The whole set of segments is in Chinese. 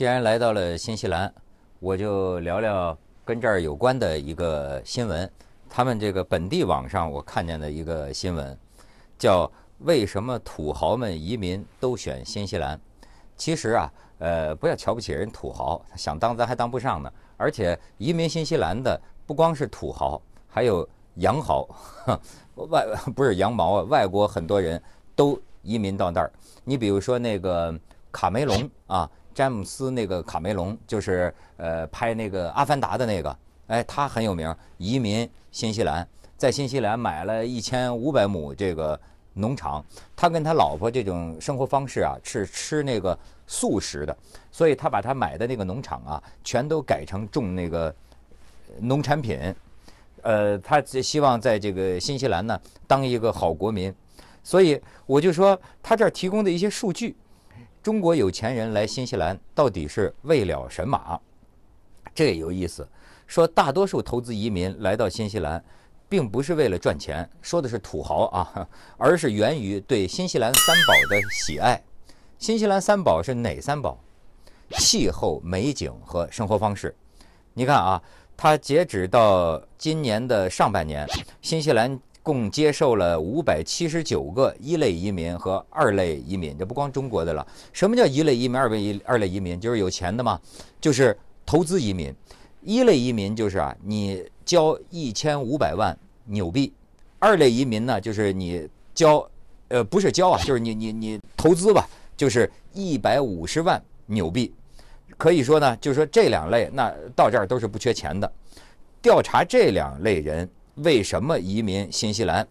既然来到了新西兰，我就聊聊跟这儿有关的一个新闻。他们这个本地网上我看见的一个新闻，叫“为什么土豪们移民都选新西兰”。其实啊，呃，不要瞧不起人土豪，想当咱还当不上呢。而且移民新西兰的不光是土豪，还有洋豪，外不是羊毛啊，外国很多人都移民到那儿。你比如说那个卡梅隆啊，詹姆斯那个卡梅隆，就是呃拍那个《阿凡达》的那个，哎，他很有名，移民新西兰，在新西兰买了一千五百亩这个农场。他跟他老婆这种生活方式啊，是吃那个素食的，所以他把他买的那个农场啊，全都改成种那个农产品。呃，他希望在这个新西兰呢当一个好国民。所以我就说，他这儿提供的一些数据，中国有钱人来新西兰到底是为了什么？这有意思。说大多数投资移民来到新西兰，并不是为了赚钱，说的是土豪啊，而是源于对新西兰三宝的喜爱。新西兰三宝是哪三宝？气候、美景和生活方式。你看啊，它截止到今年的上半年，新西兰。共接受了五百七十九个一类移民和二类移民，这不光中国的了。什么叫一类移民、二类移二类移民？就是有钱的嘛，就是投资移民。一类移民就是啊，你交一千五百万纽币；二类移民呢，就是你交，呃，不是交啊，就是你你你投资吧，就是一百五十万纽币。可以说呢，就是说这两类，那到这儿都是不缺钱的。调查这两类人。为什么移民新西兰？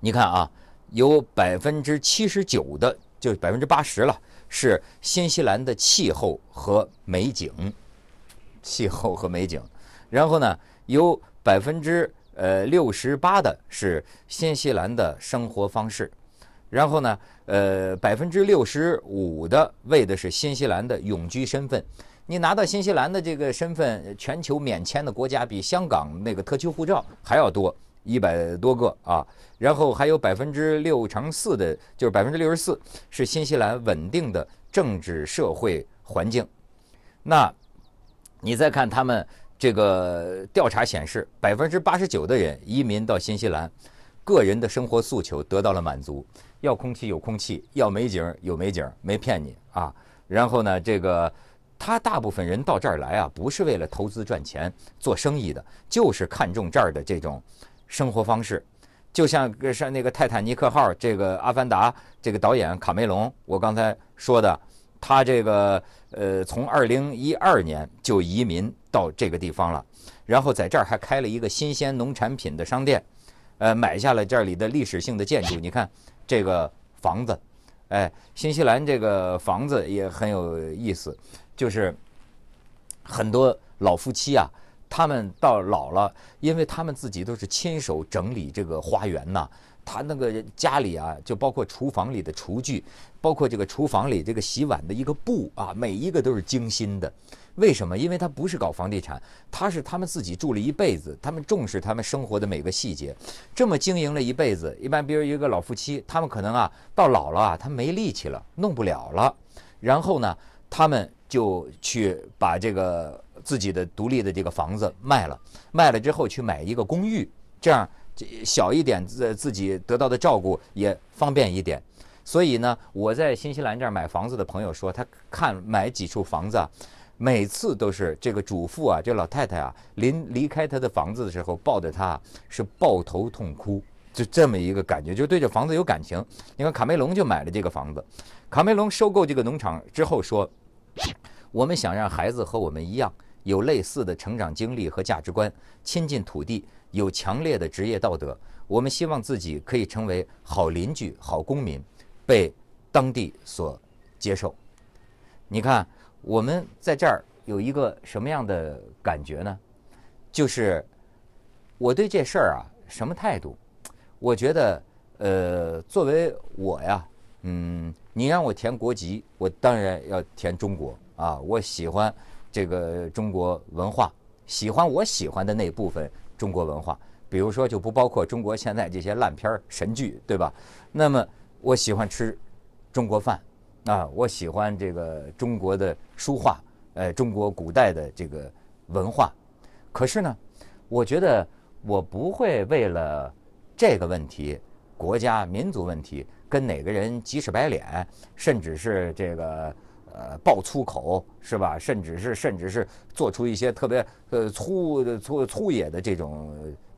你看啊，有百分之七十九的，就百分之八十了，是新西兰的气候和美景，气候和美景。然后呢，有百分之呃六十八的是新西兰的生活方式。然后呢，呃百分之六十五的为的是新西兰的永居身份。你拿到新西兰的这个身份，全球免签的国家比香港那个特区护照还要多一百多个啊。然后还有百分之六乘四的，就是百分之六十四是新西兰稳定的政治社会环境。那，你再看他们这个调查显示，百分之八十九的人移民到新西兰，个人的生活诉求得到了满足，要空气有空气，要美景有美景，没骗你啊。然后呢，这个。他大部分人到这儿来啊，不是为了投资赚钱、做生意的，就是看中这儿的这种生活方式。就像像那个泰坦尼克号这个阿凡达这个导演卡梅隆，我刚才说的，他这个呃，从二零一二年就移民到这个地方了，然后在这儿还开了一个新鲜农产品的商店，呃，买下了这里的历史性的建筑。你看这个房子，哎，新西兰这个房子也很有意思。就是很多老夫妻啊，他们到老了，因为他们自己都是亲手整理这个花园呐。他那个家里啊，就包括厨房里的厨具，包括这个厨房里这个洗碗的一个布啊，每一个都是精心的。为什么？因为他不是搞房地产，他是他们自己住了一辈子，他们重视他们生活的每个细节。这么经营了一辈子，一般比如一个老夫妻，他们可能啊到老了啊，他没力气了，弄不了了，然后呢，他们。就去把这个自己的独立的这个房子卖了，卖了之后去买一个公寓，这样小一点自自己得到的照顾也方便一点。所以呢，我在新西兰这儿买房子的朋友说，他看买几处房子，啊每次都是这个主妇啊，这老太太啊，临离开他的房子的时候，抱着他是抱头痛哭，就这么一个感觉，就对这房子有感情。你看卡梅隆就买了这个房子，卡梅隆收购这个农场之后说。我们想让孩子和我们一样，有类似的成长经历和价值观，亲近土地，有强烈的职业道德。我们希望自己可以成为好邻居、好公民，被当地所接受。你看，我们在这儿有一个什么样的感觉呢？就是我对这事儿啊，什么态度？我觉得，呃，作为我呀。嗯，你让我填国籍，我当然要填中国啊！我喜欢这个中国文化，喜欢我喜欢的那部分中国文化，比如说就不包括中国现在这些烂片儿神剧，对吧？那么我喜欢吃中国饭，啊，我喜欢这个中国的书画，呃，中国古代的这个文化。可是呢，我觉得我不会为了这个问题、国家民族问题跟哪个人急赤白脸，甚至是这个呃爆粗口，是吧？甚至是甚至是做出一些特别呃粗粗粗野的这种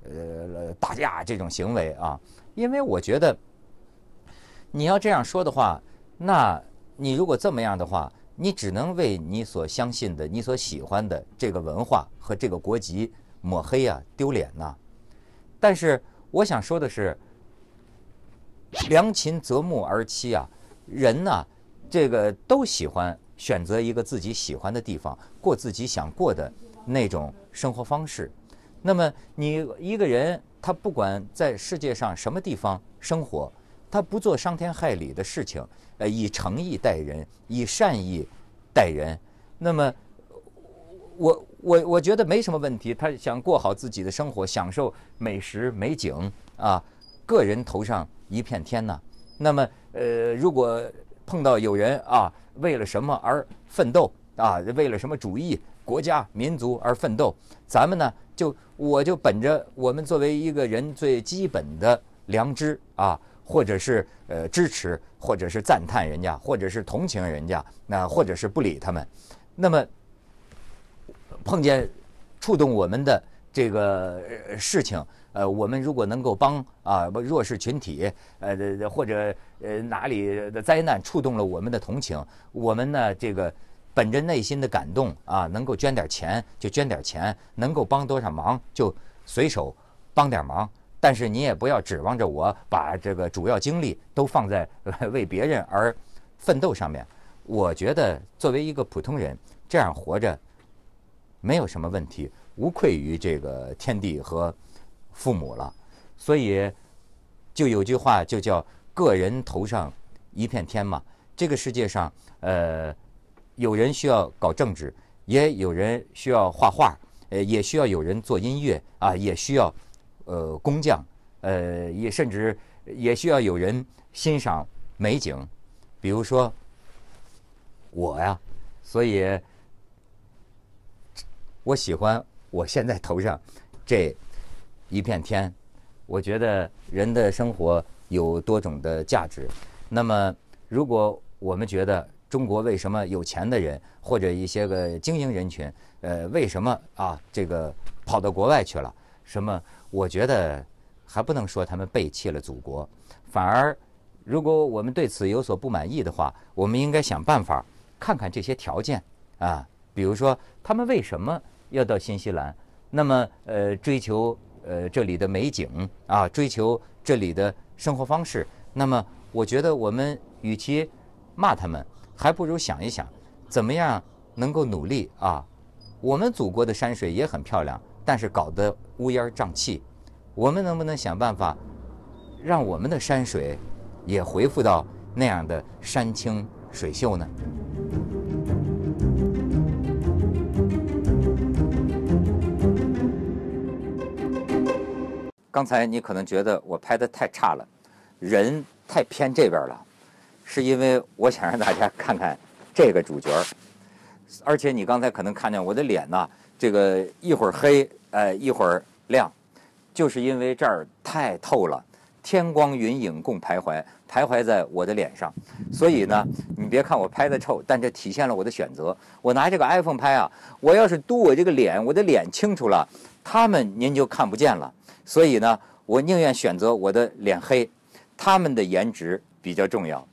呃打架这种行为啊，因为我觉得你要这样说的话，那你如果这么样的话。你只能为你所相信的、你所喜欢的这个文化和这个国籍抹黑啊、丢脸呐。但是我想说的是，良禽择木而栖啊，人呢，这个都喜欢选择一个自己喜欢的地方，过自己想过的那种生活方式。那么你一个人，他不管在世界上什么地方生活。他不做伤天害理的事情，呃，以诚意待人，以善意待人，那么我我我觉得没什么问题。他想过好自己的生活，享受美食美景啊，个人头上一片天呐。那么呃，如果碰到有人啊，为了什么而奋斗啊，为了什么主义、国家、民族而奋斗，咱们呢就我就本着我们作为一个人最基本的良知啊。或者是呃支持，或者是赞叹人家，或者是同情人家，那或者是不理他们。那么碰见触动我们的这个事情，呃，我们如果能够帮啊弱势群体，呃或者呃哪里的灾难触动了我们的同情，我们呢这个本着内心的感动啊，能够捐点钱就捐点钱，能够帮多少忙就随手帮点忙。但是你也不要指望着我把这个主要精力都放在为别人而奋斗上面。我觉得作为一个普通人，这样活着没有什么问题，无愧于这个天地和父母了。所以就有句话就叫“个人头上一片天”嘛。这个世界上，呃，有人需要搞政治，也有人需要画画，呃，也需要有人做音乐啊，也需要。呃，工匠，呃，也甚至也需要有人欣赏美景，比如说我呀，所以我喜欢我现在头上这一片天。我觉得人的生活有多种的价值。那么，如果我们觉得中国为什么有钱的人或者一些个精英人群，呃，为什么啊这个跑到国外去了？什么？我觉得还不能说他们背弃了祖国，反而，如果我们对此有所不满意的话，我们应该想办法看看这些条件啊，比如说他们为什么要到新西兰？那么，呃，追求呃这里的美景啊，追求这里的生活方式。那么，我觉得我们与其骂他们，还不如想一想，怎么样能够努力啊？我们祖国的山水也很漂亮。但是搞得乌烟瘴气，我们能不能想办法，让我们的山水也恢复到那样的山清水秀呢？刚才你可能觉得我拍的太差了，人太偏这边了，是因为我想让大家看看这个主角而且你刚才可能看见我的脸呐，这个一会儿黑。呃，一会儿亮，就是因为这儿太透了，天光云影共徘徊，徘徊在我的脸上，所以呢，你别看我拍的臭，但这体现了我的选择。我拿这个 iPhone 拍啊，我要是嘟我这个脸，我的脸清楚了，他们您就看不见了。所以呢，我宁愿选择我的脸黑，他们的颜值比较重要。